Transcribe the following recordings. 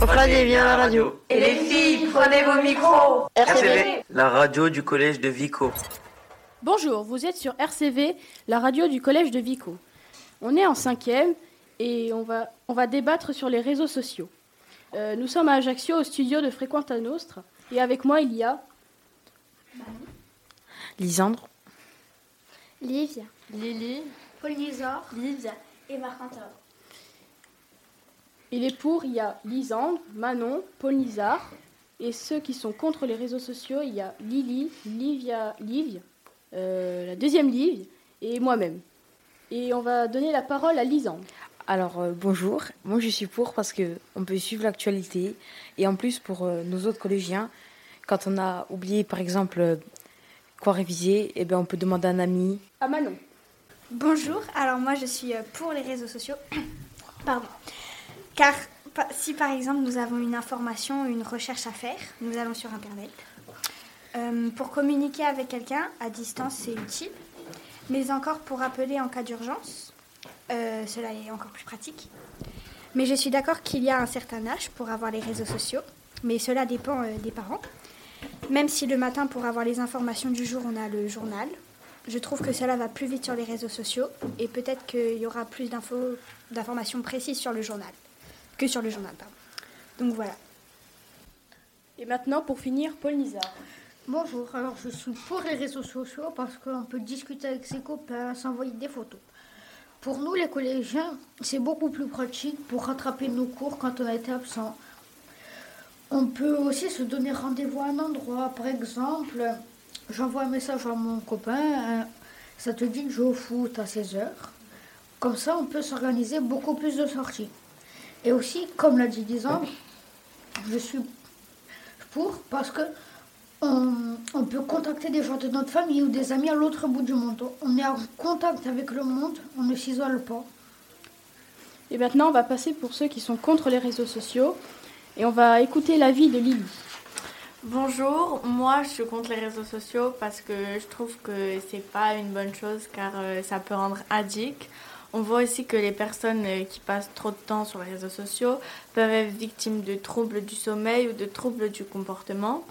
Prenez bien la radio. Et les filles, prenez vos micros. RCV, la radio du collège de Vico. Bonjour, vous êtes sur RCV, la radio du collège de Vico. On est en cinquième et on va, on va débattre sur les réseaux sociaux. Euh, nous sommes à Ajaccio au studio de Frequenta Nostra et avec moi il y a Lisandre, Livia, Lily, Polynésor, Livia et Marc-Antoine. Et les pour, il y a Lisandre, Manon, Paul Nizar. Et ceux qui sont contre les réseaux sociaux, il y a Lily, Livia, Livia, euh, la deuxième Livia et moi-même. Et on va donner la parole à Lisandre. Alors euh, bonjour, moi je suis pour parce que on peut suivre l'actualité et en plus pour euh, nos autres collégiens, quand on a oublié par exemple quoi réviser, eh ben on peut demander à un ami. À Manon. Bonjour, alors moi je suis pour les réseaux sociaux. Pardon. Car si par exemple nous avons une information, une recherche à faire, nous allons sur Internet. Euh, pour communiquer avec quelqu'un à distance, c'est utile. Mais encore pour appeler en cas d'urgence, euh, cela est encore plus pratique. Mais je suis d'accord qu'il y a un certain âge pour avoir les réseaux sociaux, mais cela dépend euh, des parents. Même si le matin, pour avoir les informations du jour, on a le journal, je trouve que cela va plus vite sur les réseaux sociaux et peut-être qu'il y aura plus d'informations précises sur le journal que sur le journal. Pardon. Donc voilà. Et maintenant, pour finir, Paul Nizar. Bonjour, alors je suis pour les réseaux sociaux parce qu'on peut discuter avec ses copains, s'envoyer des photos. Pour nous, les collégiens, c'est beaucoup plus pratique pour rattraper nos cours quand on a été absent. On peut aussi se donner rendez-vous à un endroit. Par exemple, j'envoie un message à mon copain, hein, ça te dit de jouer au foot à 16h. Comme ça, on peut s'organiser beaucoup plus de sorties. Et aussi, comme l'a dit Lisandre, je suis pour parce que on, on peut contacter des gens de notre famille ou des amis à l'autre bout du monde. On est en contact avec le monde, on ne s'isole pas. Et maintenant, on va passer pour ceux qui sont contre les réseaux sociaux. Et on va écouter l'avis de Lily. Bonjour, moi je suis contre les réseaux sociaux parce que je trouve que c'est pas une bonne chose car euh, ça peut rendre addict. On voit aussi que les personnes euh, qui passent trop de temps sur les réseaux sociaux peuvent être victimes de troubles du sommeil ou de troubles du comportement.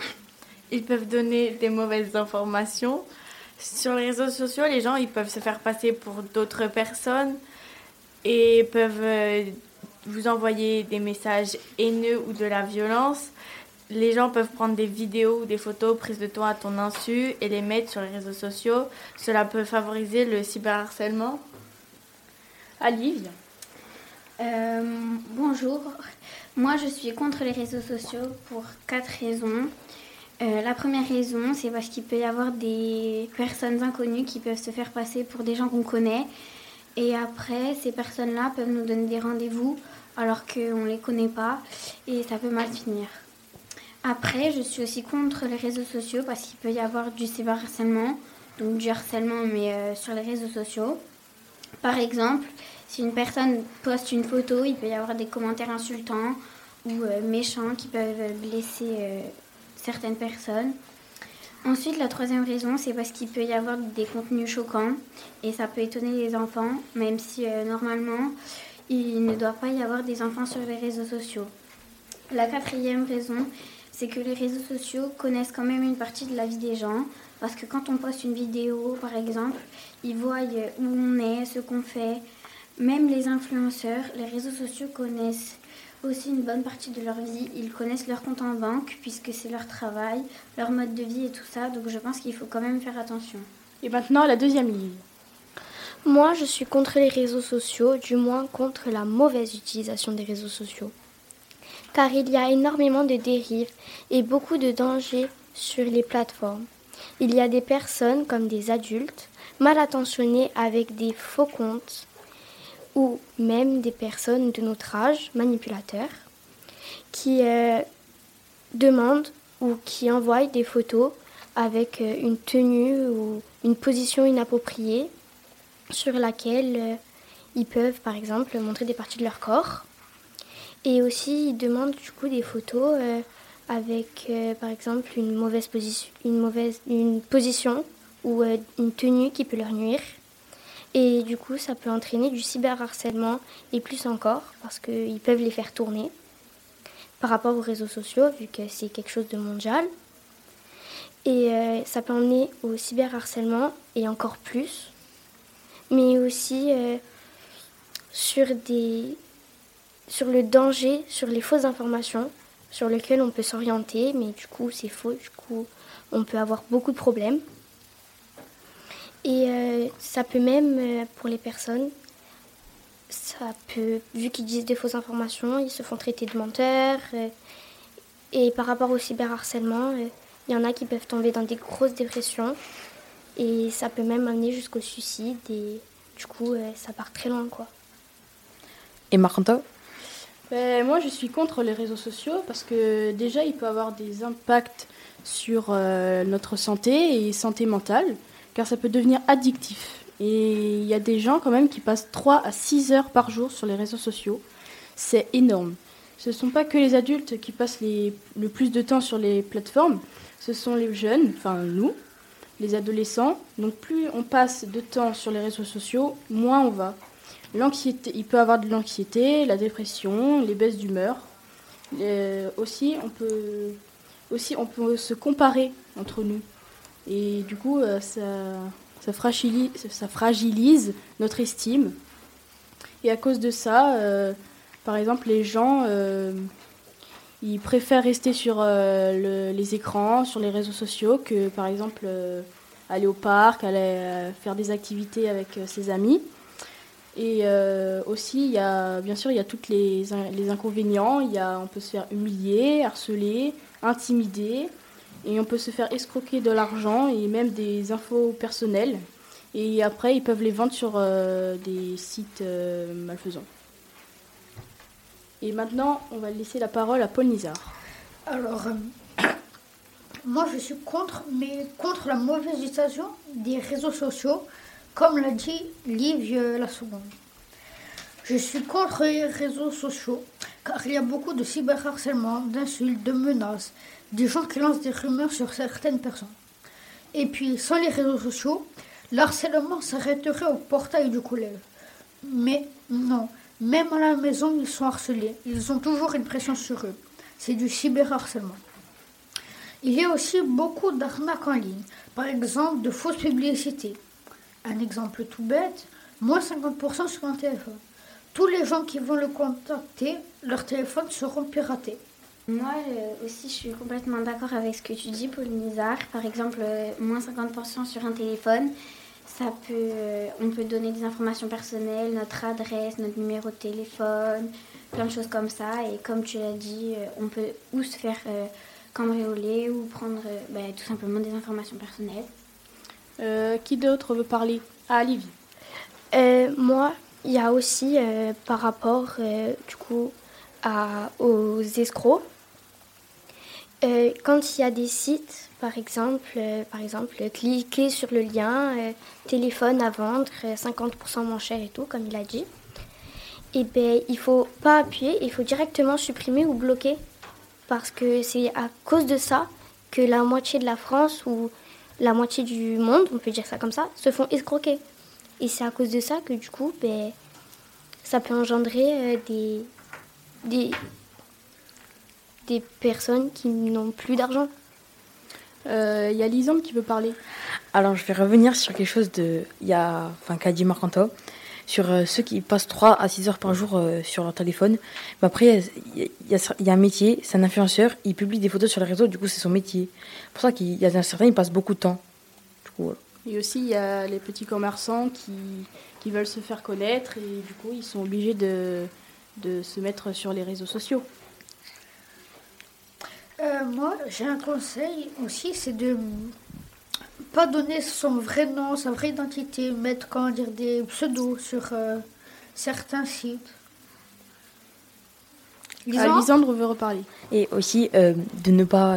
Ils peuvent donner des mauvaises informations. Sur les réseaux sociaux, les gens ils peuvent se faire passer pour d'autres personnes et peuvent euh, vous envoyer des messages haineux ou de la violence. Les gens peuvent prendre des vidéos ou des photos prises de toi à ton insu et les mettre sur les réseaux sociaux. Cela peut favoriser le cyberharcèlement. À Livia. Euh, bonjour, moi je suis contre les réseaux sociaux pour quatre raisons. Euh, la première raison, c'est parce qu'il peut y avoir des personnes inconnues qui peuvent se faire passer pour des gens qu'on connaît. Et après, ces personnes-là peuvent nous donner des rendez-vous alors qu'on ne les connaît pas et ça peut mal finir. Après, je suis aussi contre les réseaux sociaux parce qu'il peut y avoir du cyberharcèlement, donc du harcèlement mais euh, sur les réseaux sociaux. Par exemple, si une personne poste une photo, il peut y avoir des commentaires insultants ou euh, méchants qui peuvent blesser euh, certaines personnes. Ensuite, la troisième raison, c'est parce qu'il peut y avoir des contenus choquants et ça peut étonner les enfants, même si euh, normalement, il ne doit pas y avoir des enfants sur les réseaux sociaux. La quatrième raison, c'est que les réseaux sociaux connaissent quand même une partie de la vie des gens, parce que quand on poste une vidéo, par exemple, ils voient où on est, ce qu'on fait. Même les influenceurs, les réseaux sociaux connaissent aussi une bonne partie de leur vie. Ils connaissent leur compte en banque, puisque c'est leur travail, leur mode de vie et tout ça, donc je pense qu'il faut quand même faire attention. Et maintenant, la deuxième ligne. Moi, je suis contre les réseaux sociaux, du moins contre la mauvaise utilisation des réseaux sociaux. Car il y a énormément de dérives et beaucoup de dangers sur les plateformes. Il y a des personnes, comme des adultes, mal intentionnées avec des faux comptes, ou même des personnes de notre âge, manipulateurs, qui euh, demandent ou qui envoient des photos avec euh, une tenue ou une position inappropriée sur laquelle euh, ils peuvent par exemple montrer des parties de leur corps. Et aussi ils demandent du coup des photos avec par exemple une mauvaise, position, une mauvaise une position ou une tenue qui peut leur nuire. Et du coup, ça peut entraîner du cyberharcèlement et plus encore parce qu'ils peuvent les faire tourner par rapport aux réseaux sociaux, vu que c'est quelque chose de mondial. Et euh, ça peut emmener au cyberharcèlement et encore plus, mais aussi euh, sur, des, sur le danger, sur les fausses informations sur lesquelles on peut s'orienter, mais du coup c'est faux, du coup on peut avoir beaucoup de problèmes. Et euh, ça peut même, pour les personnes, ça peut, vu qu'ils disent des fausses informations, ils se font traiter de menteurs. et par rapport au cyberharcèlement, il y en a qui peuvent tomber dans des grosses dépressions et ça peut même amener jusqu'au suicide et du coup euh, ça part très loin quoi. Et Maranta ben, Moi je suis contre les réseaux sociaux parce que déjà il peut avoir des impacts sur euh, notre santé et santé mentale car ça peut devenir addictif. Et il y a des gens quand même qui passent 3 à 6 heures par jour sur les réseaux sociaux. C'est énorme. Ce ne sont pas que les adultes qui passent le plus de temps sur les plateformes, ce sont les jeunes, enfin nous, les adolescents. Donc plus on passe de temps sur les réseaux sociaux, moins on va. L'anxiété, il peut avoir de l'anxiété, la dépression, les baisses d'humeur. aussi, on peut, aussi, on peut se comparer entre nous. Et du coup, euh, ça, fragilise, notre estime. Et à cause de ça, euh, par exemple, les gens euh, ils préfèrent rester sur les écrans, sur les réseaux sociaux, que par exemple aller au parc, aller faire des activités avec ses amis. Et aussi, il y a, bien sûr, il y a tous les, les, inconvénients. Il y a, on peut se faire humilier, harceler, intimider, et on peut se faire escroquer de l'argent et même des infos personnelles. Et après, ils peuvent les vendre sur des sites malfaisants. Et maintenant, on va laisser la parole à Paul Nizar. Alors, euh, moi je suis contre, mais contre la mauvaise utilisation des réseaux sociaux, comme l'a dit Livie la seconde. Je suis contre les réseaux sociaux, car il y a beaucoup de cyberharcèlement, d'insultes, de menaces, des gens qui lancent des rumeurs sur certaines personnes. Et puis, sans les réseaux sociaux, l'harcèlement s'arrêterait au portail du collège. Mais non, même à la maison, ils sont harcelés. Ils ont toujours une pression sur eux. C'est du cyberharcèlement. Il y a aussi beaucoup d'arnaques en ligne. Par exemple, de fausses publicités. Un exemple tout bête, moins 50% sur un téléphone. Tous les gens qui vont le contacter, leurs téléphones seront piratés. Moi euh, aussi, je suis complètement d'accord avec ce que tu dis, Paul Nizar. Par exemple, euh, moins 50% sur un téléphone, ça peut, euh, on peut donner des informations personnelles, notre adresse, notre numéro de téléphone, plein de choses comme ça. Et comme tu l'as dit, euh, on peut ou se faire euh, cambrioler ou prendre bah, tout simplement des informations personnelles. qui d'autre veut parler? Ah, Livy. moi, il y a aussi par rapport du coup à, aux escrocs. Quand il y a des sites par exemple, euh, par exemple, cliquer sur le lien euh, téléphone à vendre 50% euh, moins cher et tout, comme il a dit. Et ben, il faut pas appuyer, il faut directement supprimer ou bloquer, parce que c'est à cause de ça que la moitié de la France ou la moitié du monde, on peut dire ça comme ça, se font escroquer. Et c'est à cause de ça que du coup, ben, ça peut engendrer des, des, des personnes qui n'ont plus d'argent. Il euh, y a Lisande qui veut parler. Alors, je vais revenir sur quelque chose de. Il y a. Enfin, qu'a dit Marcanto. Sur euh, ceux qui passent 3 à 6 heures par jour euh, sur leur téléphone. Mais après, il y, a un métier, c'est un influenceur, il publie des photos sur les réseaux, du coup, c'est son métier. C'est pour ça qu'il y a un certain, il passe beaucoup de temps. Du coup, Et aussi, il y a les petits commerçants qui, qui veulent se faire connaître et du coup, ils sont obligés de, de se mettre sur les réseaux sociaux. Euh, moi, j'ai un conseil aussi, c'est de pas donner son vrai nom, sa vraie identité, mettre comment dire des pseudos sur euh, certains sites. Lisandre veut reparler. Et aussi euh, de ne pas,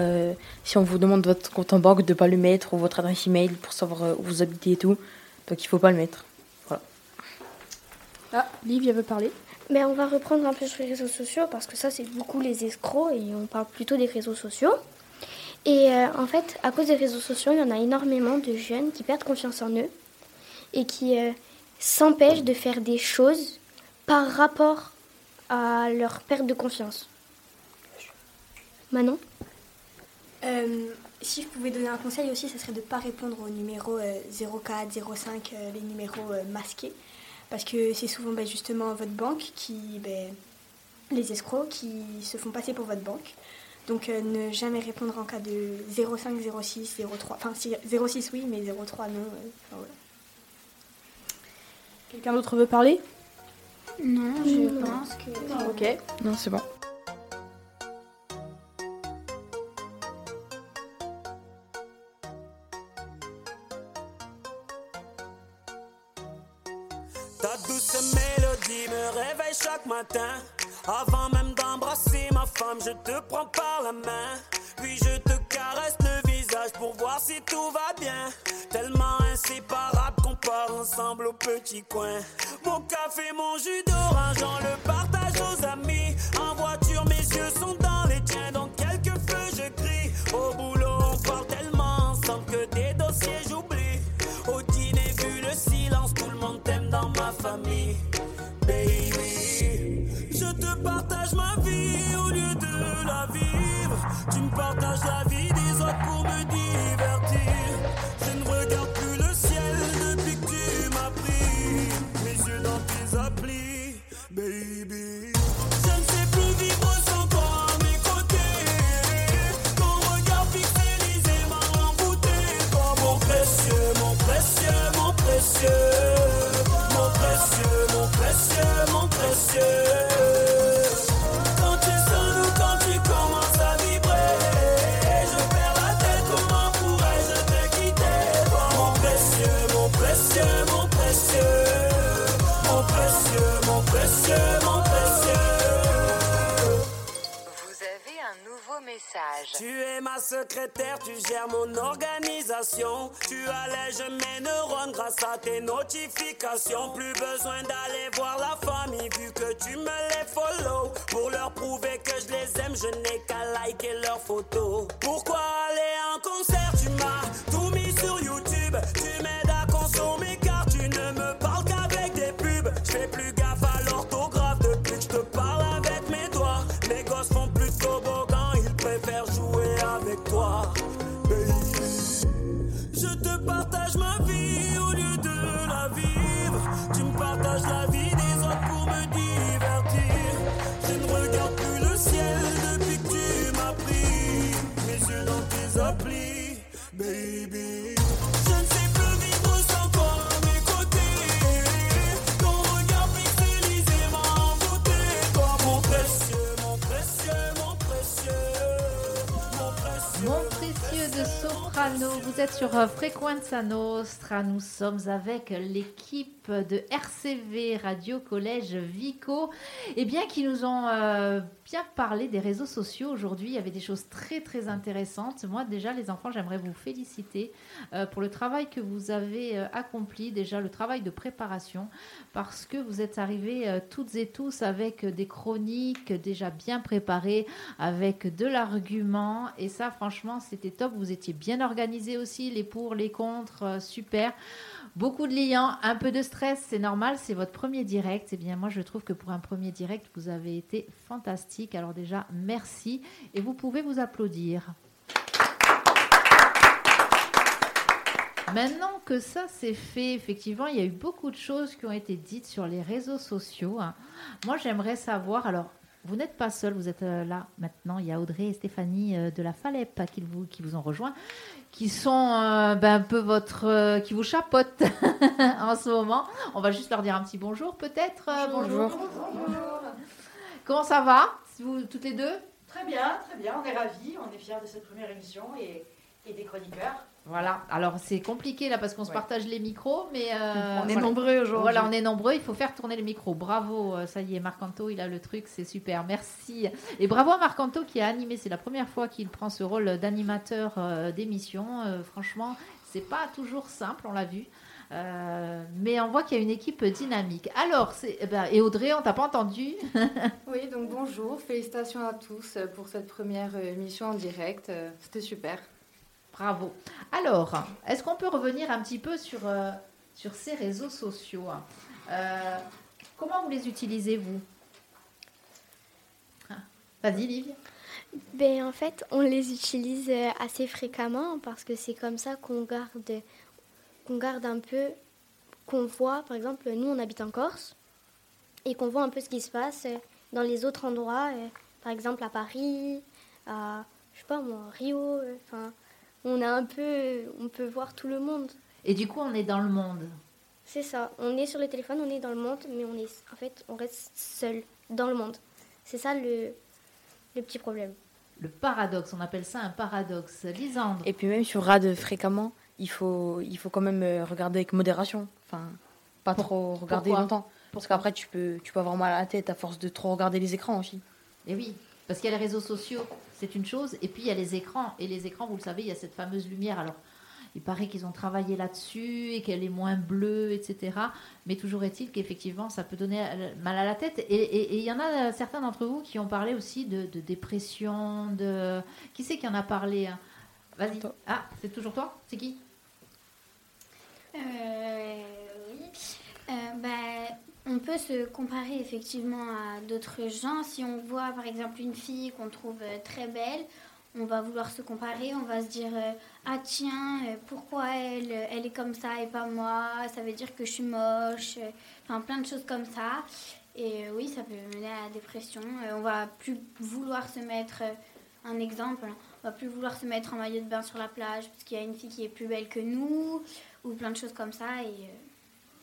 si on vous demande votre compte en banque, de ne pas le mettre ou votre adresse email pour savoir où vous habitez et tout. Donc il faut pas le mettre. Voilà. Ah, Livia veut parler. Mais on va reprendre un peu sur les réseaux sociaux parce que ça, c'est beaucoup les escrocs et on parle plutôt des réseaux sociaux. Et euh, en fait, à cause des réseaux sociaux, il y en a énormément de jeunes qui perdent confiance en eux et qui, euh, s'empêchent de faire des choses par rapport à leur perte de confiance. Manon? Euh, si je pouvais donner un conseil aussi, ce serait de ne pas répondre aux numéros euh, 04, 05, euh, les numéros masqués. Parce que c'est souvent ben, justement votre banque qui, ben, les escrocs qui se font passer pour votre banque. Donc euh, ne jamais répondre en cas de 05, 06, 03. Enfin, si, 06 oui, mais 03 non. euh, enfin, voilà. Quelqu'un d'autre veut parler? Non, je pense que. Ok. Non, c'est bon. Matin. Avant même d'embrasser ma femme, je te prends par la main. Puis je te caresse le visage pour voir si tout va bien. Tellement inséparable qu'on part ensemble au petit coin. Mon café, mon jus d'orange, on le partage aux amis. En voiture, mes yeux sont dans les tiens, donc quelques feux je crie. Au boulot, on parle tellement ensemble que des dossiers j'oublie. Au dîner, vu le silence, tout le monde t'aime dans ma famille. Baby, je te partage ma vie au lieu de la vivre. Tu me partages la vie des autres pour me divertir. Je ne regarde plus le ciel depuis que tu m'as pris. Mes yeux dans tes applis, baby. Je ne sais plus vivre sans toi précieux, mon précieux, mon précieux. Mon précieux, Tu es ma secrétaire, tu gères mon organisation. Tu allèges mes neurones grâce à tes notifications. Plus besoin d'aller voir la famille vu que tu me les follow. Pour leur prouver que je les aime, je n'ai qu'à liker leurs photos. Pourquoi aller en concert Tu m'as je te partage vous êtes sur euh, Frequenza Nostra. Nous sommes avec l'équipe de RCV Radio Collège Vico, et bien qui nous ont euh, bien parlé des réseaux sociaux aujourd'hui. Il y avait des choses très très intéressantes. Moi déjà, les enfants, j'aimerais vous féliciter euh, pour le travail que vous avez euh, accompli. Déjà le travail de préparation, parce que vous êtes arrivés toutes et tous avec des chroniques déjà bien préparées, avec de l'argument. Et ça, franchement, c'était top. Vous étiez bien organisés aussi, les pour, les contre, super. Beaucoup de liens, un peu de stress, c'est normal, c'est votre premier direct. Eh bien, moi, je trouve que pour un premier direct, vous avez été fantastique. Alors déjà, merci. Et vous pouvez vous applaudir. Maintenant que ça c'est fait, effectivement, il y a eu beaucoup de choses qui ont été dites sur les réseaux sociaux. hein. Moi, j'aimerais savoir, alors, vous n'êtes pas seul, vous êtes euh, là maintenant. Il y a Audrey et Stéphanie euh, de la Falep qui vous, qui vous ont rejoint, qui sont euh, ben, un peu votre. euh, qui vous chapotent en ce moment. On va juste leur dire un petit bonjour, peut-être. euh, bonjour. Comment ça va vous, Toutes les deux? Très bien, très bien, on est ravis, on est fiers de cette première émission et, et des chroniqueurs. Voilà, alors c'est compliqué là parce qu'on se partage les micros, mais euh, On est voilà. nombreux aujourd'hui. Voilà, on est nombreux, il faut faire tourner les micros. Bravo, euh, ça y est, Marc-Anto, il a le truc, c'est super, merci. Et bravo à Marc-Anto qui a animé, c'est la première fois qu'il prend ce rôle d'animateur euh, d'émission. Euh, franchement, c'est pas toujours simple, on l'a vu. Euh, mais on voit qu'il y a une équipe dynamique. Alors, c'est, eh ben, et Audrey, on t'a pas entendu? Oui, donc bonjour, félicitations à tous pour cette première émission en direct. C'était super. Bravo. Alors, est-ce qu'on peut revenir un petit peu sur euh, sur ces réseaux sociaux. Euh, comment vous les utilisez, vous? Ah, Vas-y, Livia. Ben, en fait, on les utilise euh, assez fréquemment parce que c'est comme ça qu'on garde, garde un peu, qu'on voit, par exemple, nous on habite en Corse et qu'on voit un peu ce qui se passe dans les autres endroits, par exemple à Paris, à, je sais pas moi, Rio, enfin, on a un peu, on peut voir tout le monde. Et du coup, on est dans le monde. C'est ça, on est sur le téléphone, on est dans le monde, mais on est, en fait, on reste seul dans le monde. C'est ça le, le petit problème. Le paradoxe, on appelle ça un paradoxe. Lisandre. Et puis même sur RAD fréquemment, il faut, il faut quand même euh, regarder avec modération. Enfin, pas trop regarder pourquoi longtemps. Parce qu'après, tu peux, tu peux avoir mal à la tête à force de trop regarder les écrans aussi. Et oui, parce qu'il y a les réseaux sociaux, c'est une chose, et puis il y a les écrans. Et les écrans, vous le savez, il y a cette fameuse lumière. Alors, il paraît qu'ils ont travaillé là-dessus et qu'elle est moins bleue, etc. Mais toujours est-il qu'effectivement, ça peut donner mal à la tête. Et et- et il y en a euh, certains d'entre vous qui ont parlé aussi de, de dépression, de... Qui c'est qui en a parlé hein? Vas-y. Ah, c'est toujours toi? C'est qui? Euh, oui. Euh, bah, on peut se comparer effectivement à d'autres gens. Si on voit par exemple une fille qu'on trouve euh, très belle, on va vouloir se comparer, on va se dire euh, ah tiens euh, pourquoi elle est comme ça et pas moi? Ça veut dire que je suis moche enfin plein de choses comme ça. Et oui ça peut mener à la dépression. Euh, on va plus vouloir se mettre un exemple on va plus vouloir se mettre en maillot de bain sur la plage parce qu'il y a une fille qui est plus belle que nous ou plein de choses comme ça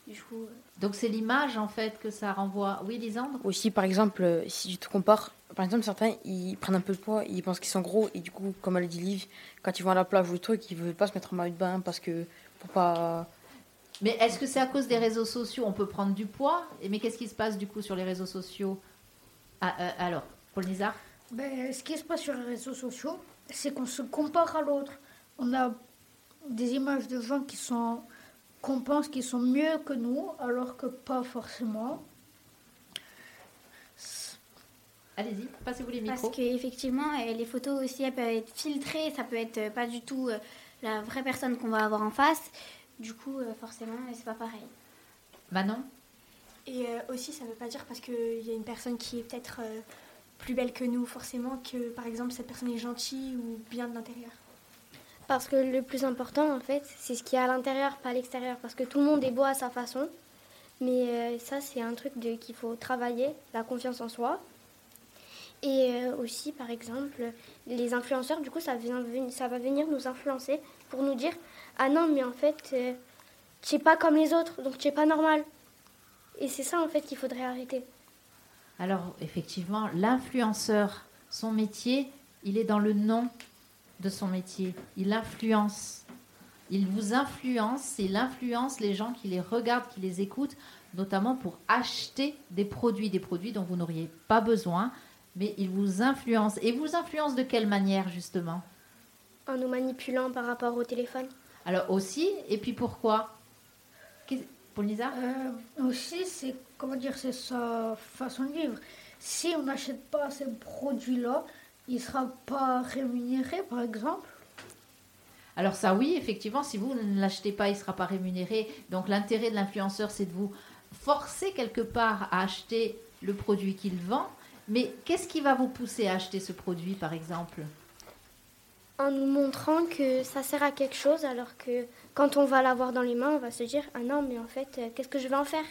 du coup euh, Donc c'est l'image en fait que ça renvoie. Oui, Lisandre? Aussi, par exemple, euh, si tu te compares, par exemple, certains, ils prennent un peu de poids, ils pensent qu'ils sont gros, et du coup, comme elle dit Liv, quand ils vont à la plage ou le truc, ils veulent pas se mettre en maillot de bain parce que, pour pas... Mais est-ce que c'est à cause des réseaux sociaux? On peut prendre du poids Et Mais qu'est-ce qui se passe du coup sur les réseaux sociaux? Ah, euh, Alors, Paul Nizar? Ben, ce qui se passe sur les réseaux sociaux, c'est qu'on se compare à l'autre. On a des images de gens qui sont qu'on pense qu'ils sont mieux que nous, alors que pas forcément. Allez-y, passez-vous les Parce micros. qu'effectivement, les photos aussi, elles peuvent être filtrées, ça peut être euh, pas du tout euh, la vraie personne qu'on va avoir en face. Du coup, euh, forcément, c'est pas pareil. Manon? Et euh, aussi, ça ne veut pas dire parce qu'il y a une personne qui est peut-être euh, plus belle que nous, forcément, que par exemple cette personne est gentille ou bien de l'intérieur. Parce que le plus important, en fait, c'est ce qu'il y a à l'intérieur, pas à l'extérieur. Parce que tout le monde est beau à sa façon. Mais euh, ça, c'est un truc qu'il faut travailler, la confiance en soi. Et euh, aussi, par exemple, les influenceurs, du coup, ça va venir nous influencer pour nous dire Ah non, mais en fait, euh, tu n'es pas comme les autres, donc tu n'es pas normal. Et c'est ça, en fait, qu'il faudrait arrêter. Alors, effectivement, l'influenceur, son métier, il est dans le nom de son métier. Il influence. Il vous influence, il influence les gens qui les regardent, qui les écoutent, notamment pour acheter des produits, des produits dont vous n'auriez pas besoin, mais il vous influence. Et vous influence de quelle manière, justement? En nous manipulant par rapport au téléphone. Alors aussi, et puis pourquoi? Paul Nizar Euh, aussi, c'est comment dire, c'est sa façon de vivre. Si on n'achète pas ces produits-là, il sera pas rémunéré, par exemple. Alors ça oui, effectivement, si vous ne l'achetez pas, il ne sera pas rémunéré. Donc l'intérêt de l'influenceur, c'est de vous forcer quelque part à acheter le produit qu'il vend. Mais qu'est-ce qui va vous pousser à acheter ce produit, par exemple? En nous montrant que ça sert à quelque chose, alors que quand on va l'avoir dans les mains, on va se dire Ah non, mais en fait, euh, qu'est-ce que je vais en faire?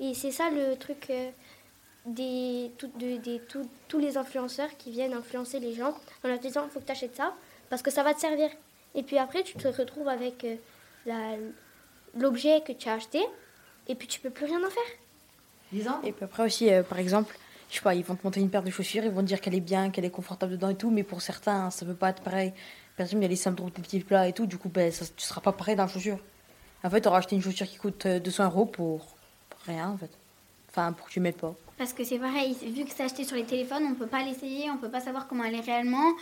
Et c'est ça le truc euh, des, tout- de- des- tout- tous les influenceurs qui viennent influencer les gens en leur disant Il faut que tu achètes ça parce que ça va te servir. Et puis après, tu te retrouves avec euh, l'objet que tu as acheté et puis tu peux plus rien en faire. Et puis après aussi, euh, par exemple, je sais pas, ils vont te montrer une paire de chaussures, ils vont te dire qu'elle est bien, qu'elle est confortable dedans et tout, mais pour certains, ça peut pas être pareil. Par exemple, il y a les syndromes des petits plats et tout, du coup, ben, ça, tu seras pas pareil dans la chaussure. En fait, tu auras acheté une chaussure qui coûte euh, 200 euros pour, pour rien, en fait. Enfin, pour que tu mettes pas. Parce que c'est pareil, vu que c'est acheté sur les téléphones, on peut pas l'essayer, on peut pas savoir comment elle est réellement.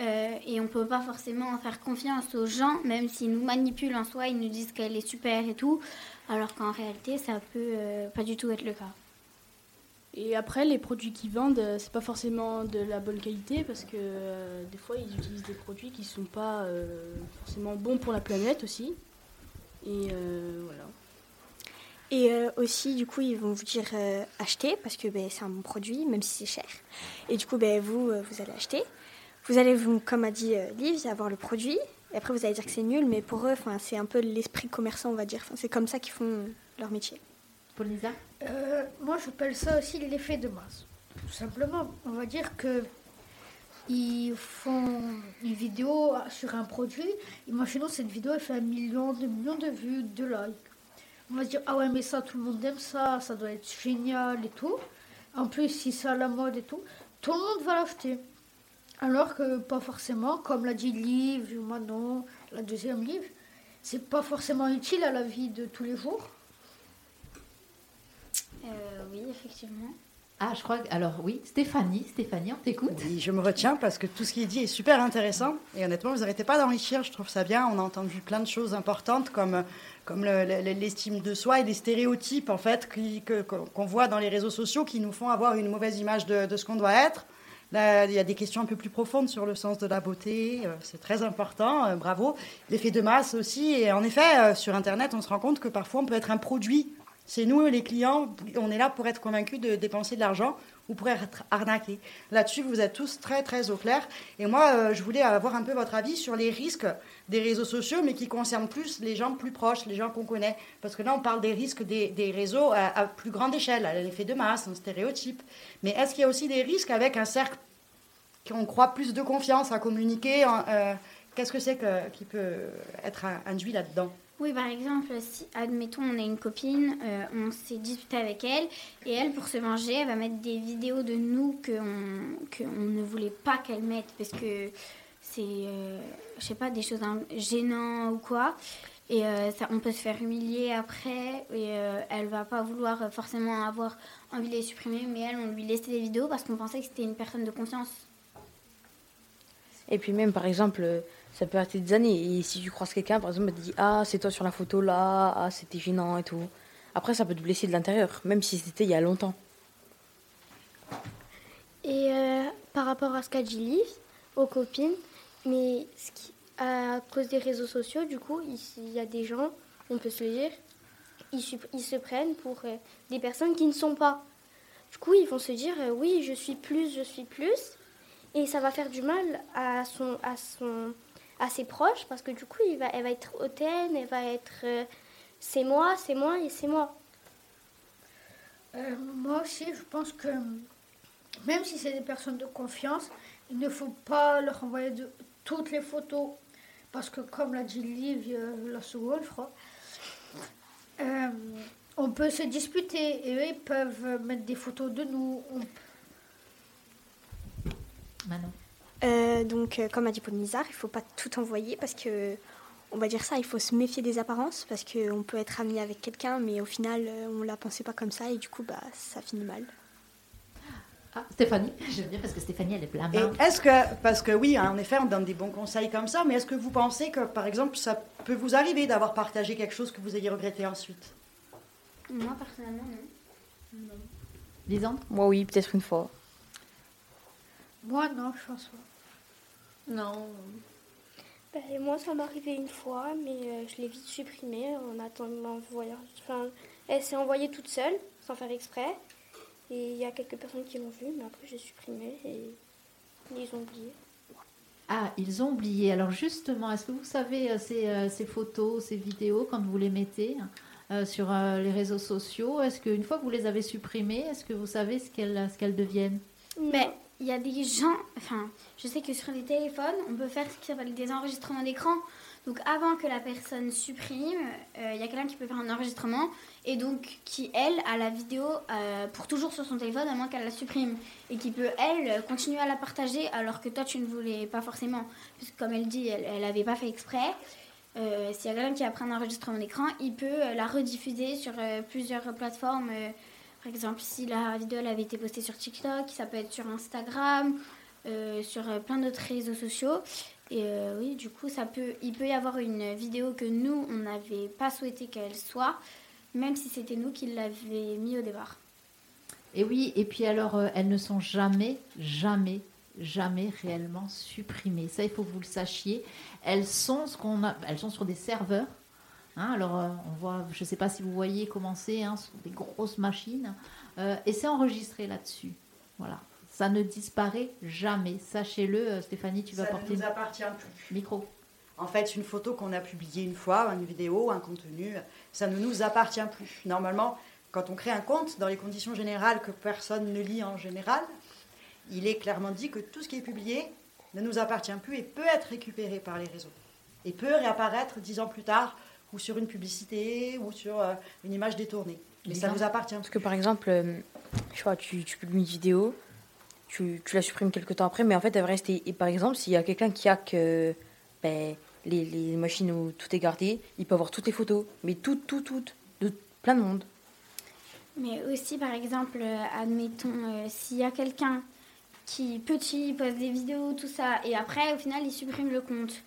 euh, et on peut pas forcément faire confiance aux gens, même s'ils nous manipulent en soi, ils nous disent qu'elle est super et tout, alors qu'en réalité, ça peut euh, pas du tout être le cas. Et après, les produits qu'ils vendent, euh, c'est pas forcément de la bonne qualité parce que des fois, ils utilisent des produits qui sont pas forcément bons pour la planète aussi. Et voilà. Et euh, aussi, du coup, ils vont vous dire euh, acheter parce que ben, c'est un bon produit, même si c'est cher. Et du coup, ben, vous, euh, vous allez acheter. Vous allez, vous, comme a dit euh, Liv, avoir le produit. Et après, vous allez dire que c'est nul, mais pour eux, c'est un peu l'esprit commerçant, on va dire. c'est comme ça qu'ils font leur métier. Paul Lisa Euh, moi, j'appelle ça aussi l'effet de masse. Tout simplement, on va dire que ils font une vidéo sur un produit. Imaginons cette vidéo, elle fait un million, deux millions de vues, de likes. On va se dire, ah ouais, mais ça, tout le monde aime ça, ça doit être génial et tout. En plus, si c'est à la mode et tout, tout le monde va l'acheter. Alors que pas forcément, comme l'a dit Liv, Manon, la deuxième livre, c'est pas forcément utile à la vie de tous les jours. Euh, oui, effectivement. Ah, je crois que. Alors, oui, Stéphanie, Stéphanie, on t'écoute. Oui, je me retiens parce que tout ce qui est dit est super intéressant. Et honnêtement, vous n'arrêtez pas d'enrichir, je trouve ça bien. On a entendu plein de choses importantes comme, comme le- le- l'estime de soi et les stéréotypes, en fait, qu'on voit dans les réseaux sociaux qui nous font avoir une mauvaise image de, de ce qu'on doit être. Là, il y a des questions un peu plus profondes sur le sens de la beauté. euh, C'est très important. euh, Bravo. L'effet de masse aussi. Et en effet, euh, sur Internet, on se rend compte que parfois, on peut être un produit. C'est nous, les clients, on est là pour être convaincus de dépenser de l'argent ou pour être arnaqués. Là-dessus, vous êtes tous très, très au clair. Et moi, euh, je voulais avoir un peu votre avis sur les risques des réseaux sociaux, mais qui concernent plus les gens plus proches, les gens qu'on connaît. Parce que là, on parle des risques des, réseaux à, plus grande échelle, à l'effet de masse, un stéréotype. Mais est-ce qu'il y a aussi des risques avec un cercle qu'on croit plus de confiance à communiquer euh, Qu'est-ce que c'est qui peut être induit là-dedans? Oui, par exemple, si, admettons, on a une copine, euh, on s'est disputé avec elle, et elle, pour se venger, elle va mettre des vidéos de nous qu'on que on ne voulait pas qu'elle mette, parce que c'est, euh, je sais pas, des choses gênantes ou quoi. Et euh, on peut se faire humilier après, et elle va pas vouloir forcément avoir envie de les supprimer, mais elle, on lui laissait des vidéos parce qu'on pensait que c'était une personne de confiance. Et puis même, par exemple, ça peut rester des années. Et si tu croises quelqu'un, par exemple, elle te dit Ah, c'est toi sur la photo là, ah, c'était gênant et tout. Après, ça peut te blesser de l'intérieur, même si c'était il y a longtemps. Et euh, par rapport à ce qu'a dit Liv, aux copines, mais à cause des réseaux sociaux, du coup, il y a des gens, on peut se le dire, ils, ils se prennent pour euh, des personnes qui ne sont pas. Du coup, ils vont se dire euh, oui, je suis plus, je suis plus, et ça va faire du mal à son, à son, à ses proches parce que du coup, il va, elle va être hautaine, elle va être euh, c'est moi, c'est moi et c'est moi. Euh, moi aussi, je pense que même si c'est des personnes de confiance, il ne faut pas leur envoyer de, toutes les photos. Parce que comme l'a dit Liv euh, la seconde, je crois, euh, on peut se disputer et eux, ils peuvent mettre des photos de nous. On- Manon. Euh, donc, euh, comme a dit Paul Nizar, il faut pas tout envoyer parce que, on va dire ça, il faut se méfier des apparences parce qu'on peut être ami avec quelqu'un, mais au final, euh, on la pensait pas comme ça et du coup, bah, ça finit mal. Ah, Stéphanie, j'aime bien parce que Stéphanie, elle est plein est-ce que, parce que oui, hein, en effet, on donne des bons conseils comme ça, mais est-ce que vous pensez que, par exemple, ça peut vous arriver d'avoir partagé quelque chose que vous ayez regretté ensuite? Moi, personnellement, non. Lisande? Moi, oui, peut-être une fois. Moi, non, je pense pas. Non. Ben, moi, ça m'est arrivé une fois, mais euh, je l'ai vite supprimée en attendant voyant. Enfin, elle s'est envoyée toute seule, sans faire exprès. Et il y a quelques personnes qui l'ont vue, mais après j'ai supprimé et ils ont oublié. Ah, ils ont oublié. Alors justement, est-ce que vous savez euh, ces, euh, ces photos, ces vidéos, quand vous les mettez euh, sur euh, les réseaux sociaux, est-ce qu'une fois que vous les avez supprimées, est-ce que vous savez ce qu'elles ce qu'elles deviennent? Mais il y a des gens, enfin, je sais que sur les téléphones, on peut faire ce qui s'appelle des enregistrements d'écran. Donc avant que la personne supprime, euh, il y a quelqu'un qui peut faire un enregistrement et donc qui, elle, a la vidéo euh, pour toujours sur son téléphone à moins qu'elle la supprime. Et qui peut, elle, continuer à la partager alors que toi, tu ne voulais pas forcément. Puisque comme elle dit, elle n'avait pas fait exprès. Euh, S'il y a quelqu'un qui a pris un enregistrement d'écran, il peut la rediffuser sur plusieurs plateformes. Par exemple, si la vidéo elle avait été postée sur TikTok, ça peut être sur Instagram, euh, sur euh, plein d'autres réseaux sociaux. Et euh, oui, du coup, ça peut, il peut y avoir une vidéo que nous, on n'avait pas souhaité qu'elle soit, même si c'était nous qui l'avions mis au départ. Et oui, et puis alors, elles ne sont jamais, jamais, jamais réellement supprimées. Ça, il faut que vous le sachiez. Elles sont ce qu'on a, elles sont sur des serveurs Hein, alors, euh, on voit, je ne sais pas si vous voyez comment c'est, hein, ce sont des grosses machines. Euh, et c'est enregistré là-dessus. Voilà. Ça ne disparaît jamais. Sachez-le, euh, Stéphanie, tu vas Ça porter ne nous appartient plus. micro. En fait, une photo qu'on a publiée une fois, une vidéo, un contenu, ça ne nous appartient plus. Normalement, quand on crée un compte, dans les conditions générales que personne ne lit en général, il est clairement dit que tout ce qui est publié ne nous appartient plus et peut être récupéré par les réseaux. Et peut réapparaître dix ans plus tard, ou sur une publicité, ou sur euh, une image détournée. Mais ça nous appartient. Parce que par exemple, euh, je vois, tu, tu publies une vidéo, tu, tu la supprimes quelques temps après, mais en fait, elle va rester. Et par exemple, s'il y a quelqu'un qui a que ben, les, les machines où tout est gardé, il peut avoir toutes les photos, mais toutes, toutes, toutes, de plein de monde. Mais aussi, par exemple, euh, admettons, euh, s'il y a quelqu'un qui, petit, poste des vidéos, tout ça, et après, au final, il supprime le compte.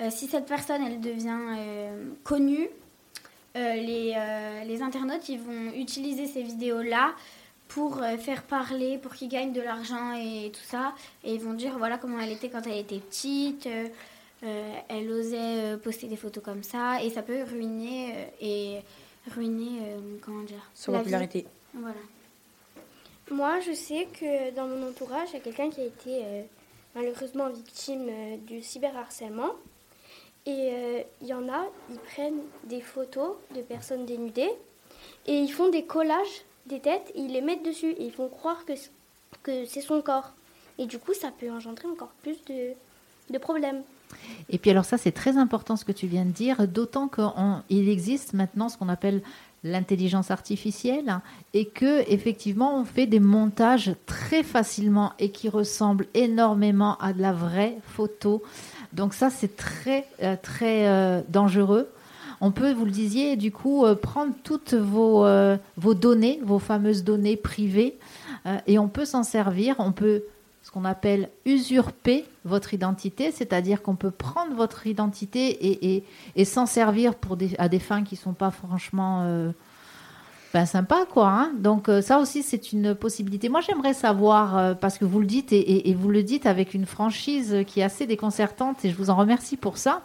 Euh, si cette personne, elle devient euh, connue, euh, les, euh, les internautes, ils vont utiliser ces vidéos-là pour euh, faire parler, pour qu'ils gagnent de l'argent et tout ça. Et ils vont dire, voilà comment elle était quand elle était petite. elle osait euh, poster des photos comme ça. Et ça peut ruiner euh, et ruiner, euh, comment dire vie. popularité. Voilà. Moi, je sais que dans mon entourage, il y a quelqu'un qui a été euh, malheureusement victime euh, du cyberharcèlement. Et euh, il y en a, ils prennent des photos de personnes dénudées et ils font des collages des têtes ils les mettent dessus et ils font croire que, c'est son corps. Et du coup, ça peut engendrer encore plus de, de problèmes. Et puis alors ça, c'est très important ce que tu viens de dire, d'autant qu'il existe maintenant ce qu'on appelle l'intelligence artificielle et que effectivement on fait des montages très facilement et qui ressemblent énormément à de la vraie photo. Donc ça, c'est très euh, très euh, dangereux. On peut, vous le disiez, du coup, euh, prendre toutes vos, vos données, vos fameuses données privées, et on peut s'en servir. On peut ce qu'on appelle usurper votre identité, c'est-à-dire qu'on peut prendre votre identité et, et- s'en servir pour à des fins qui sont pas franchement ben, sympas, quoi. hein. Donc euh, ça aussi, c'est une possibilité. Moi, j'aimerais savoir, euh, parce que vous le dites et, vous le dites avec une franchise qui est assez déconcertante, et je vous en remercie pour ça.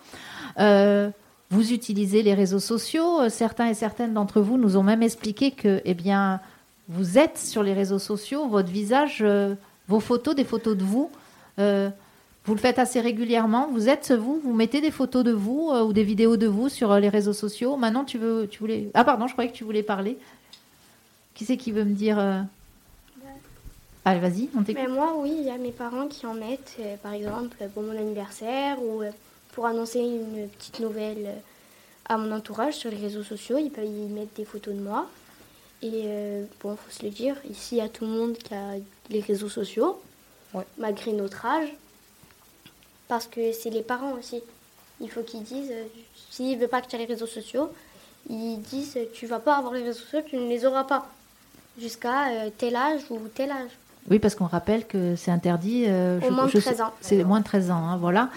Euh, vous utilisez les réseaux sociaux. Certains et certaines d'entre vous nous ont même expliqué que, eh bien, vous êtes sur les réseaux sociaux, votre visage, vos photos, des photos de vous. vous le faites assez régulièrement. Vous êtes vous, vous mettez des photos de vous ou des vidéos de vous sur les réseaux sociaux. Maintenant, tu veux, tu voulais. Ah pardon, je croyais que tu voulais parler. Qui c'est qui veut me dire euh, Allez, vas-y, on t'écoute. Mais moi, oui, il y a mes parents qui en mettent, euh, par exemple, pour mon anniversaire ou euh, pour annoncer une petite nouvelle à mon entourage sur les réseaux sociaux. Ils peuvent y mettre des photos de moi. Et euh, bon, faut se le dire, ici, il y a tout le monde qui a les réseaux sociaux, malgré notre âge. Parce que c'est les parents aussi. Il faut qu'ils disent, euh, s'ils ne veulent pas que tu aies les réseaux sociaux, ils disent, tu vas pas avoir les réseaux sociaux, tu ne les auras pas. Jusqu'à euh, tel âge ou tel âge. Oui, parce qu'on rappelle que c'est interdit. euh, Au moins de 13 sais- ans. C'est moins de 13 ans, hein, voilà.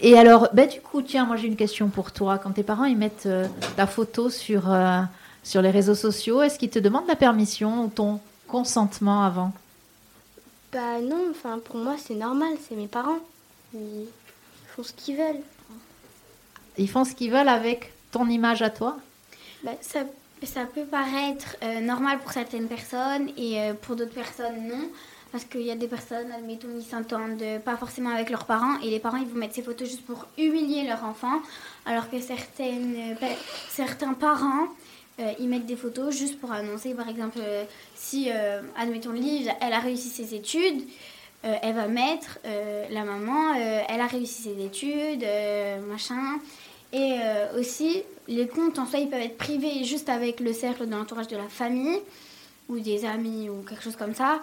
Et alors, ben, du coup, tiens, moi j'ai une question pour toi. Quand tes parents ils mettent euh, ta photo sur, euh, sur les réseaux sociaux, est-ce qu'ils te demandent la permission ou ton consentement avant? Bah non, enfin pour moi c'est normal, c'est mes parents. Ils font ce qu'ils veulent. Ils font ce qu'ils veulent avec ton image à toi? Bah, ça, ça peut paraître euh, normal pour certaines personnes et euh, pour d'autres personnes non. Parce qu'il y a des personnes, admettons, ils s'entendent euh, pas forcément avec leurs parents et les parents ils vont mettre ces photos juste pour humilier leur enfant. Alors que certaines, certains parents ils mettent des photos juste pour annoncer, par exemple, si, admettons, Liv, elle a réussi ses études, elle va mettre la maman, elle a réussi ses études, machin. Et aussi, les comptes en soi, ils peuvent être privés juste avec le cercle de l'entourage de la famille ou des amis ou quelque chose comme ça.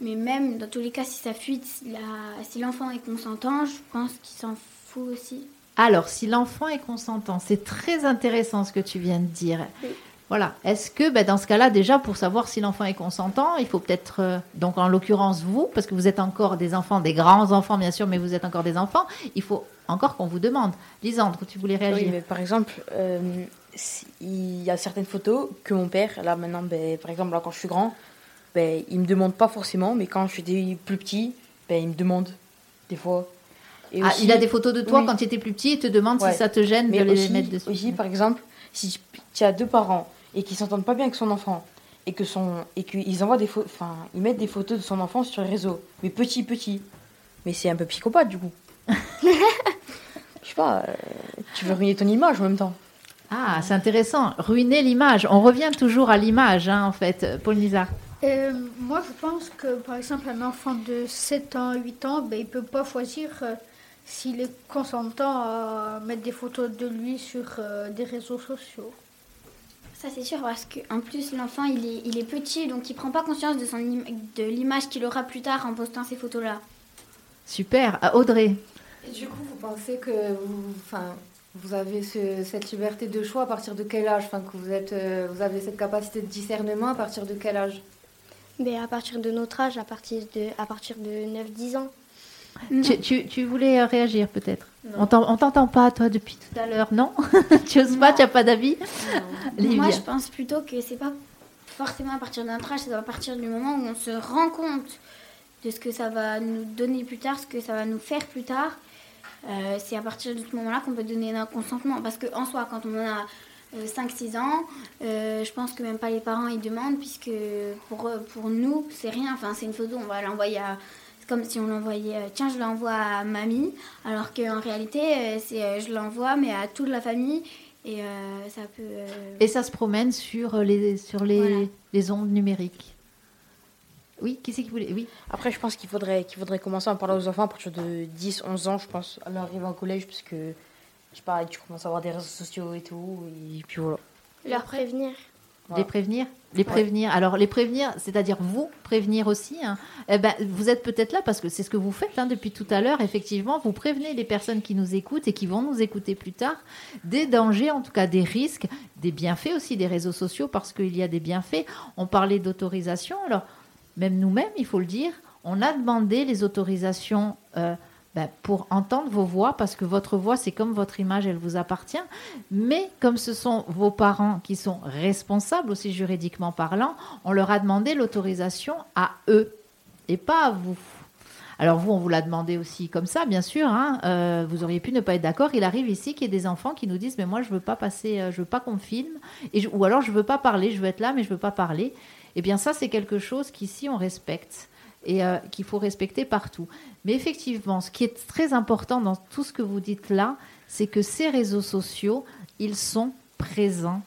Mais même dans tous les cas, si ça fuite, si la- si l'enfant est consentant, je pense qu'il s'en fout aussi. Alors, si l'enfant est consentant, c'est très intéressant ce que tu viens de dire. Oui. Voilà. Est-ce que, ben, dans ce cas-là, déjà, pour savoir si l'enfant est consentant, il faut peut-être, euh, donc en l'occurrence vous, parce que vous êtes encore des enfants, des grands enfants, bien sûr, mais vous êtes encore des enfants, il faut encore qu'on vous demande. Lisandre, tu voulais réagir Oui, mais par exemple, euh, si- il y a certaines photos que mon père, là maintenant, ben, par exemple, là, quand je suis grand, ben, il me demande pas forcément, mais quand je suis plus petit, ben, il me demande des fois. Et Ah, aussi- il a des photos de toi Oui. quand tu étais plus petit et te demande Ouais. si ça te gêne Mais de les aussi, mettre dessus. Aussi, par exemple, si tu as deux parents et qui s'entendent pas bien avec son enfant et que son et qu'ils envoient des photos, enfin, ils mettent des photos de son enfant sur les réseaux, mais petit petit. Mais c'est un peu psychopathe du coup. Je sais pas, euh, tu veux ruiner ton image en même temps. Ah, c'est intéressant. Ruiner l'image. On revient toujours à l'image, hein, en fait, Paul Nizar. Euh, moi, je pense que, par exemple, un enfant de 7 ans, 8 ans, ben, il ne peut pas choisir euh, s'il est consentant à mettre des photos de lui sur euh, des réseaux sociaux. Ça c'est sûr parce qu'en plus l'enfant il est, il est petit donc il prend pas conscience de, son im- de l'image qu'il aura plus tard en postant ces photos là. Super. Ah, Audrey. Et du coup, vous pensez que vous, enfin, vous avez ce- cette liberté de choix à partir de quel âge? Enfin, que vous, êtes, euh, vous avez cette capacité de discernement à partir de quel âge? Mais à partir de notre âge, à partir de, à partir de 9-10 ans. Tu, tu- tu voulais euh, réagir peut-être. On t'en- on t'entend pas, toi, depuis tout à l'heure, non? Tu oses pas, tu n'as pas d'avis? Moi je pense plutôt que c'est pas forcément à partir d'un âge, c'est à partir du moment où on se rend compte de ce que ça va nous donner plus tard, ce que ça va nous faire plus tard. Euh, c'est à partir de ce moment-là qu'on peut donner un consentement. Parce qu'en soi, quand on a 5-6 ans, euh, je pense que même pas les parents ils demandent, puisque pour, pour nous, c'est rien. Enfin, c'est une photo, on va l'envoyer à. C'est comme si on l'envoyait, euh, tiens, je l'envoie à mamie, alors qu'en réalité, euh, c'est euh, je l'envoie, mais à toute la famille. Et euh, ça peut. euh, Et ça se promène sur les, sur les, Voilà. les ondes numériques. Oui, qui c'est qui voulait Oui. Après, je pense qu'il faudrait, qu'il faudrait commencer à en parler aux enfants à partir de 10, 11 ans, je pense, à leur arrivée au collège, parce que, je sais pas, tu commences à avoir des réseaux sociaux et tout, et puis voilà. Leur prévenir. Les prévenir Les Ouais. prévenir. Alors, les prévenir, c'est-à-dire vous prévenir aussi. hein. Eh ben, vous êtes peut-être là parce que c'est ce que vous faites hein, depuis tout à l'heure. Effectivement, vous prévenez les personnes qui nous écoutent et qui vont nous écouter plus tard des dangers, en tout cas des risques, des bienfaits aussi des réseaux sociaux parce qu'il y a des bienfaits. On parlait d'autorisation. Alors, même nous-mêmes, il faut le dire, on a demandé les autorisations. euh, ben, pour entendre vos voix, parce que votre voix, c'est comme votre image, elle vous appartient. Mais comme ce sont vos parents qui sont responsables aussi juridiquement parlant, on leur a demandé l'autorisation à eux et pas à vous. Alors vous, on vous l'a demandé aussi comme ça, bien sûr. hein. Euh, vous auriez pu ne pas être d'accord. Il arrive ici qu'il y ait des enfants qui nous disent mais moi je veux pas passer, euh, je veux pas qu'on me filme, ou alors je veux pas parler, je veux être là mais je veux pas parler. Eh bien ça c'est quelque chose qu'ici on respecte et euh, qu'il faut respecter partout. Mais effectivement, ce qui est très important dans tout ce que vous dites là, c'est que ces réseaux sociaux, ils sont présents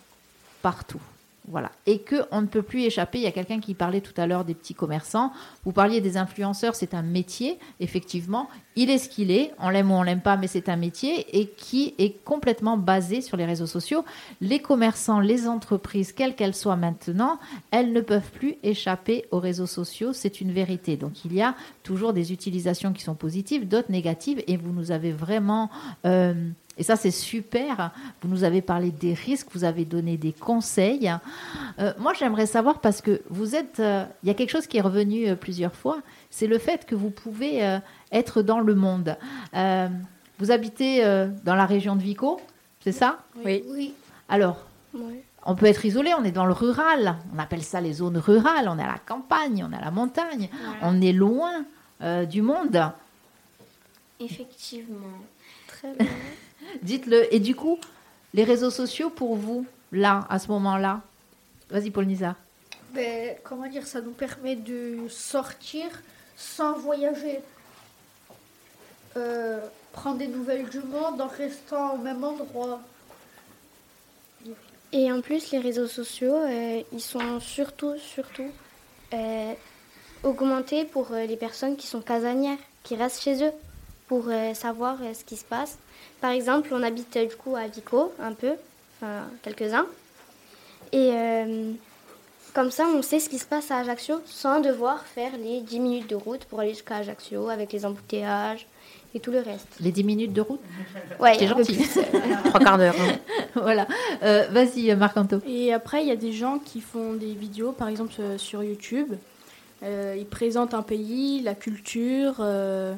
partout. Voilà. Et qu'on ne peut plus échapper. Il y a quelqu'un qui parlait tout à l'heure des petits commerçants. Vous parliez des influenceurs, c'est un métier, effectivement. Il est ce qu'il est. On l'aime ou on l'aime pas, mais c'est un métier et qui est complètement basé sur les réseaux sociaux. Les commerçants, les entreprises, quelles qu'elles soient maintenant, elles ne peuvent plus échapper aux réseaux sociaux. C'est une vérité. Donc il y a toujours des utilisations qui sont positives, d'autres négatives. Et vous nous avez vraiment. euh, et ça, c'est super. Vous nous avez parlé des risques, vous avez donné des conseils. Euh, moi, j'aimerais savoir, parce que vous êtes. euh, Il y a quelque chose qui est revenu euh, plusieurs fois, c'est le fait que vous pouvez euh, être dans le monde. Euh, vous habitez euh, dans la région de Vico, c'est ça? Oui. Oui. Alors, on peut être isolé, on est dans le rural. On appelle ça les zones rurales. On est à la campagne, on est à la montagne. On est loin euh, du monde. Effectivement. Très bien. Dites-le. Et du coup, les réseaux sociaux pour vous, là, à ce moment-là Vas-y, Paul Nizar. Ben, comment dire, ça nous permet de sortir sans voyager. Euh, prendre des nouvelles du monde en restant au même endroit. Et en plus, les réseaux sociaux, euh, ils sont surtout, surtout euh, augmentés pour euh, les personnes qui sont casanières, qui restent chez eux, pour euh, savoir euh, ce qui se passe. Par exemple, on habite euh, du coup à Vico, un peu, enfin quelques-uns. Et euh, comme ça, on sait ce qui se passe à Ajaccio sans devoir faire les 10 minutes de route pour aller jusqu'à Ajaccio avec les embouteillages et tout le reste. Les 10 minutes de route? Ouais, C'est gentil. Trois quarts d'heure. hein. voilà. Euh, Vas-y, Marc-Anto. Et après, il y a des gens qui font des vidéos, par exemple sur YouTube. Euh, ils présentent un pays, la culture, euh,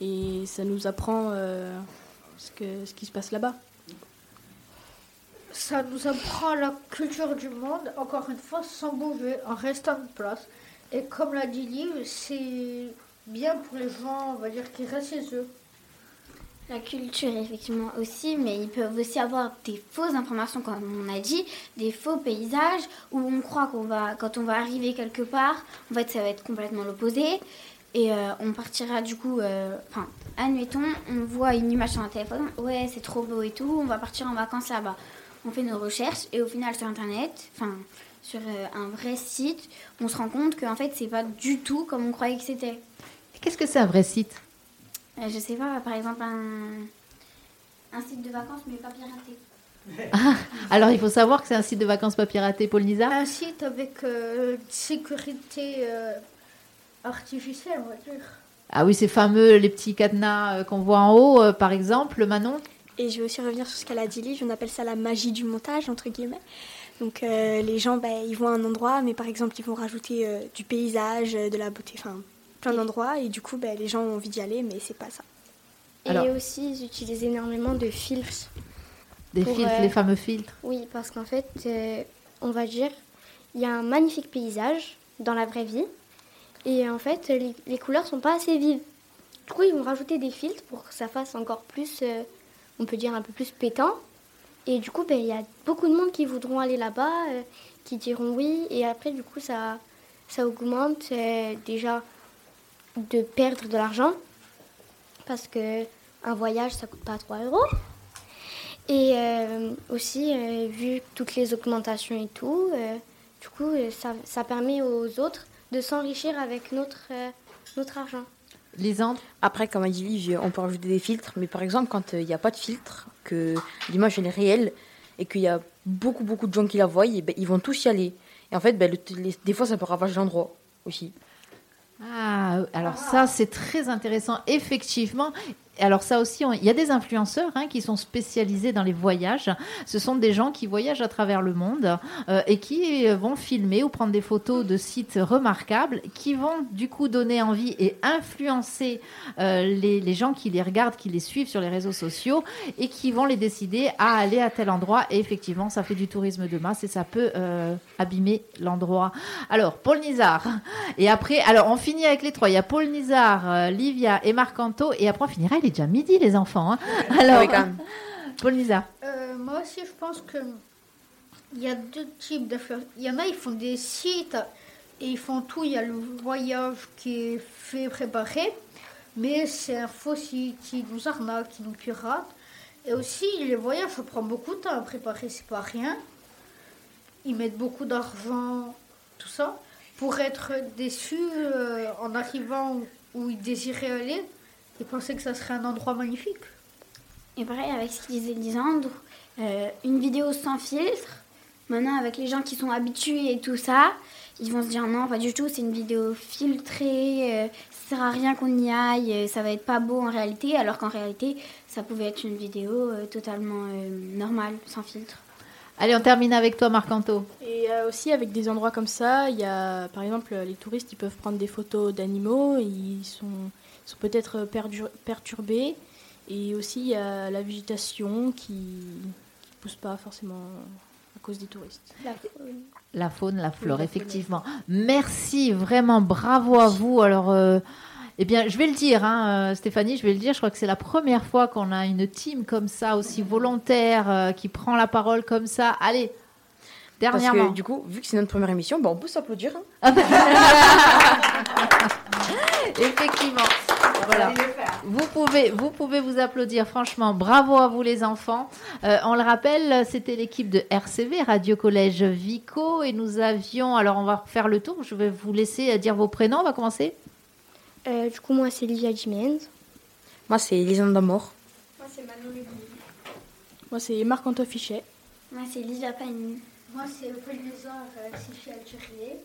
et ça nous apprend euh, ce, que, ce qui se passe là-bas. Ça nous apprend la culture du monde, encore une fois, sans bouger, en restant de place. Et comme l'a dit Liv, c'est bien pour les gens, on va dire, qui restent chez eux. La culture, effectivement, aussi, mais ils peuvent aussi avoir des fausses informations, comme on a dit, des faux paysages, où on croit qu'on va, quand on va arriver quelque part, en fait, ça va être complètement l'opposé. Et euh, on partira du coup, euh, enfin, admettons, on voit une image sur un téléphone, ouais, c'est trop beau et tout, on va partir en vacances là-bas. On fait nos recherches et au final sur Internet, enfin, sur euh, un vrai site, on se rend compte qu'en fait, c'est pas du tout comme on croyait que c'était. Qu'est-ce que c'est un vrai site? Euh, je sais pas, par exemple, un, un site de vacances, mais pas piraté. Ah, Alors, il faut savoir que c'est un site de vacances pas piraté, Paul Nizar? Un site avec euh, sécurité euh, artificielle, on va dire. Ah oui, ces fameux, les petits cadenas euh, qu'on voit en haut, euh, par exemple, Manon? Et je vais aussi revenir sur ce qu'elle a dit, Liv. On appelle ça la magie du montage, entre guillemets. Donc euh, les gens, bah, ils vont à un endroit, mais par exemple, ils vont rajouter euh, du paysage, de la beauté, enfin plein d'endroits. Et du coup, bah, les gens ont envie d'y aller, mais c'est pas ça. Et Alors- aussi, ils utilisent énormément de filtres. Des Pour, filtres, euh, les fameux filtres? Oui, parce qu'en fait, euh, on va dire, il y a un magnifique paysage dans la vraie vie. Et en fait, les, les couleurs sont pas assez vives. Du coup, ils vont rajouter des filtres pour que ça fasse encore plus, euh, on peut dire un peu plus pétant. Et du coup, ben, il y a beaucoup de monde qui voudront aller là-bas, euh, qui diront oui. Et après, du coup, ça, ça augmente euh, déjà de perdre de l'argent. Parce que un voyage, ça coûte pas 3 euros. Et aussi, vu toutes les augmentations et tout, du coup, ça, ça permet aux autres de s'enrichir avec notre, euh, notre argent. Lisandre Après, comme a dit Liv, on peut rajouter des filtres, mais par exemple, quand euh, il n'y a pas de filtre, que l'image elle est réelle et qu'il y a beaucoup, beaucoup de gens qui la voient, et ben, ils vont tous y aller. Et en fait, ben, le- les- des fois, ça peut ravager l'endroit aussi. Ah, alors ça, c'est très intéressant, effectivement. Alors ça aussi, il y a des influenceurs hein, qui sont spécialisés dans les voyages. Ce sont des gens qui voyagent à travers le monde euh, et qui vont filmer ou prendre des photos de sites remarquables, qui vont du coup donner envie et influencer euh, les, les gens qui les regardent, qui les suivent sur les réseaux sociaux et qui vont les décider à aller à tel endroit. Et effectivement, ça fait du tourisme de masse et ça peut euh, abîmer l'endroit. Alors, Paul Nizar. Et après, alors on finit avec les trois. Il y a Paul Nizar, euh, Livia et Marc Anto. Et après, on finira. Il est déjà midi, les enfants. hein. Alors, Oui, quand même. Paul Nizar. Euh, moi aussi, je pense que il y a deux types d'influenceurs. Il y en a, ils font des sites et ils font tout. Il y a le voyage qui est fait, préparé, mais c'est un faux site qui nous arnaque, qui nous pirate. Et aussi, les voyages, ça prend beaucoup de temps à préparer, c'est pas rien. Ils mettent beaucoup d'argent, tout ça, pour être déçus euh, en arrivant où ils désiraient aller et penser que ça serait un endroit magnifique. Et pareil, avec ce qu'il disait Lisandre, euh, une vidéo sans filtre, maintenant avec les gens qui sont habitués et tout ça, ils vont se dire non, pas du tout, c'est une vidéo filtrée, euh, ça sert à rien qu'on y aille, euh, ça va être pas beau en réalité, alors qu'en réalité, ça pouvait être une vidéo euh, totalement euh, normale, sans filtre. Allez, on termine avec toi, Marc Anto. Et euh, aussi avec des endroits comme ça, il y a par exemple les touristes ils peuvent prendre des photos d'animaux, ils sont, ils sont peut-être perdu- perturbés. Et aussi il y a la végétation qui ne pousse pas forcément à cause des touristes. La faune, la flore, la faune, effectivement. Merci, vraiment, bravo à vous. Alors, euh, eh bien, je vais le dire, hein, euh, Stéphanie, je vais le dire, je crois que c'est la première fois qu'on a une team comme ça, aussi volontaire, euh, qui prend la parole comme ça. Allez, Parce dernièrement. que du coup, vu que c'est notre première émission, on peut s'applaudir. hein. Effectivement. Voilà. Vous pouvez, vous pouvez vous applaudir, franchement. Bravo à vous, les enfants. Euh, on le rappelle, c'était l'équipe de RCV, Radio Collège Vico, et nous avions. Alors, on va faire le tour. Je vais vous laisser dire vos prénoms. On va commencer. Euh, du coup, moi, c'est Livia Jiménez. Moi, c'est Lisandre Damor. Moi, c'est Manon. Moi, c'est Marc-Antoine Fichet. Moi, c'est Lisa Panini. Moi, c'est Paul Lézard, Alexis Algérier.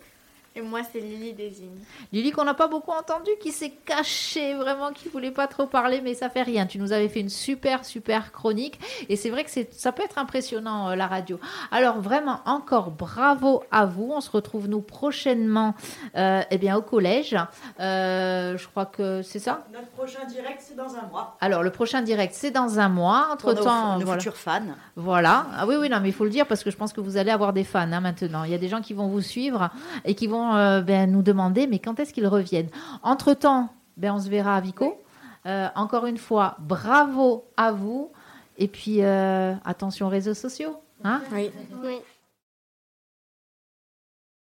Et moi, c'est Lily Désigne. Lily qu'on n'a pas beaucoup entendu, qui s'est cachée vraiment, qui voulait pas trop parler, mais ça fait rien. Tu nous avais fait une super super chronique et c'est vrai que ça peut être impressionnant euh, la radio. Alors vraiment encore bravo à vous. On se retrouve nous prochainement, euh, eh bien au collège. Euh, je crois que c'est ça? Notre prochain direct, c'est dans un mois. Alors le prochain direct c'est dans un mois. Entre Pour nos- temps, nos futurs fans. Voilà. Ah oui oui non mais il faut le dire parce que je pense que vous allez avoir des fans hein, maintenant. Il y a des gens qui vont vous suivre et qui vont euh, ben, nous demander mais quand est-ce qu'ils reviennent? Entre temps, ben on se verra à Vico. Euh, encore une fois, bravo à vous. Et puis, euh, attention aux réseaux sociaux. Hein? Oui. Oui.